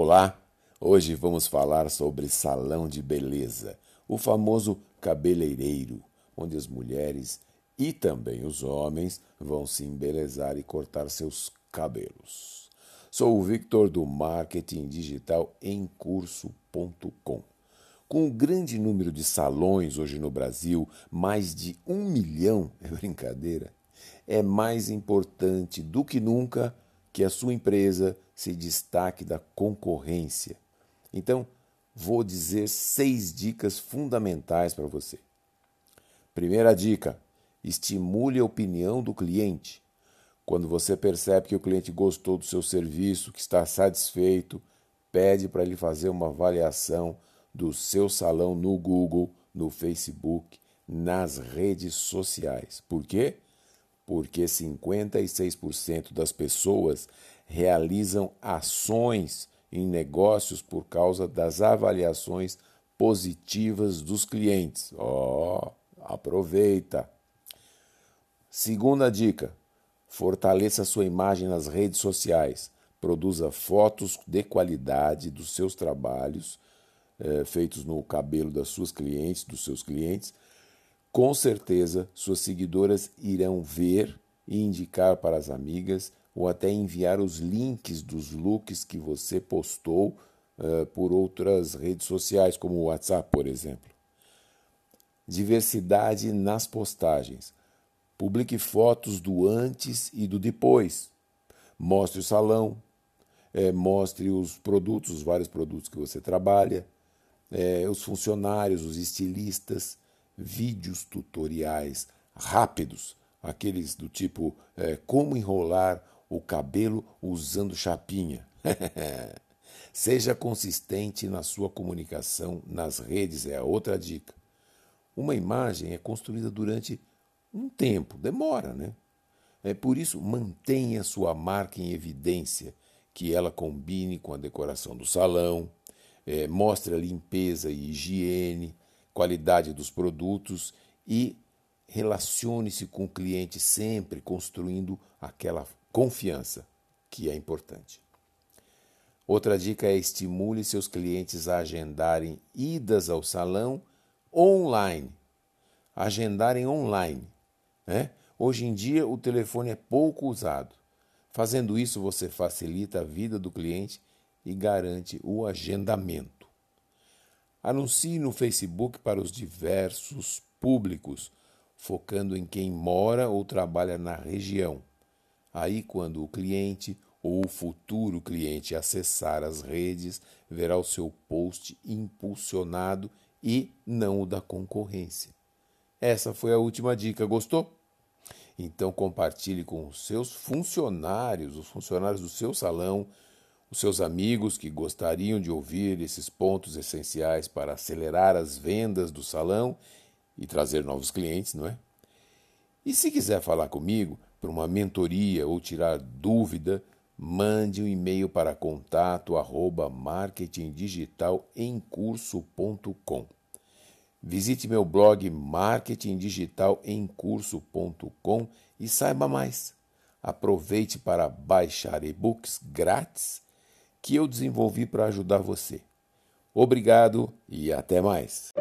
Olá, hoje vamos falar sobre salão de beleza, o famoso cabeleireiro, onde as mulheres e também os homens vão se embelezar e cortar seus cabelos. Sou o Victor do Marketing Digital em curso.com. Com o grande número de salões hoje no Brasil, mais de um milhão, é brincadeira, é mais importante do que nunca que a sua empresa se destaque da concorrência. Então, vou dizer seis dicas fundamentais para você. Primeira dica: estimule a opinião do cliente. Quando você percebe que o cliente gostou do seu serviço, que está satisfeito, pede para ele fazer uma avaliação do seu salão no Google, no Facebook, nas redes sociais. Por quê? Porque 56% das pessoas realizam ações em negócios por causa das avaliações positivas dos clientes. Ó, oh, aproveita. Segunda dica: fortaleça sua imagem nas redes sociais. Produza fotos de qualidade dos seus trabalhos eh, feitos no cabelo das suas clientes, dos seus clientes, com certeza, suas seguidoras irão ver e indicar para as amigas ou até enviar os links dos looks que você postou uh, por outras redes sociais, como o WhatsApp, por exemplo. Diversidade nas postagens. Publique fotos do antes e do depois. Mostre o salão, é, mostre os produtos, os vários produtos que você trabalha, é, os funcionários, os estilistas vídeos tutoriais rápidos, aqueles do tipo é, como enrolar o cabelo usando chapinha. Seja consistente na sua comunicação nas redes, é a outra dica. Uma imagem é construída durante um tempo, demora, né? É por isso mantenha sua marca em evidência, que ela combine com a decoração do salão, é, mostre a limpeza e higiene, qualidade dos produtos e relacione-se com o cliente sempre construindo aquela confiança que é importante. Outra dica é estimule seus clientes a agendarem idas ao salão online. Agendarem online. Né? Hoje em dia o telefone é pouco usado. Fazendo isso, você facilita a vida do cliente e garante o agendamento. Anuncie no Facebook para os diversos públicos, focando em quem mora ou trabalha na região. Aí, quando o cliente ou o futuro cliente acessar as redes, verá o seu post impulsionado e não o da concorrência. Essa foi a última dica, gostou? Então compartilhe com os seus funcionários, os funcionários do seu salão, os seus amigos que gostariam de ouvir esses pontos essenciais para acelerar as vendas do salão e trazer novos clientes, não é? E se quiser falar comigo para uma mentoria ou tirar dúvida, mande um e-mail para contato arroba marketingdigitalemcurso.com. Visite meu blog marketingdigitalemcurso.com e saiba mais. Aproveite para baixar e-books grátis que eu desenvolvi para ajudar você. Obrigado e até mais.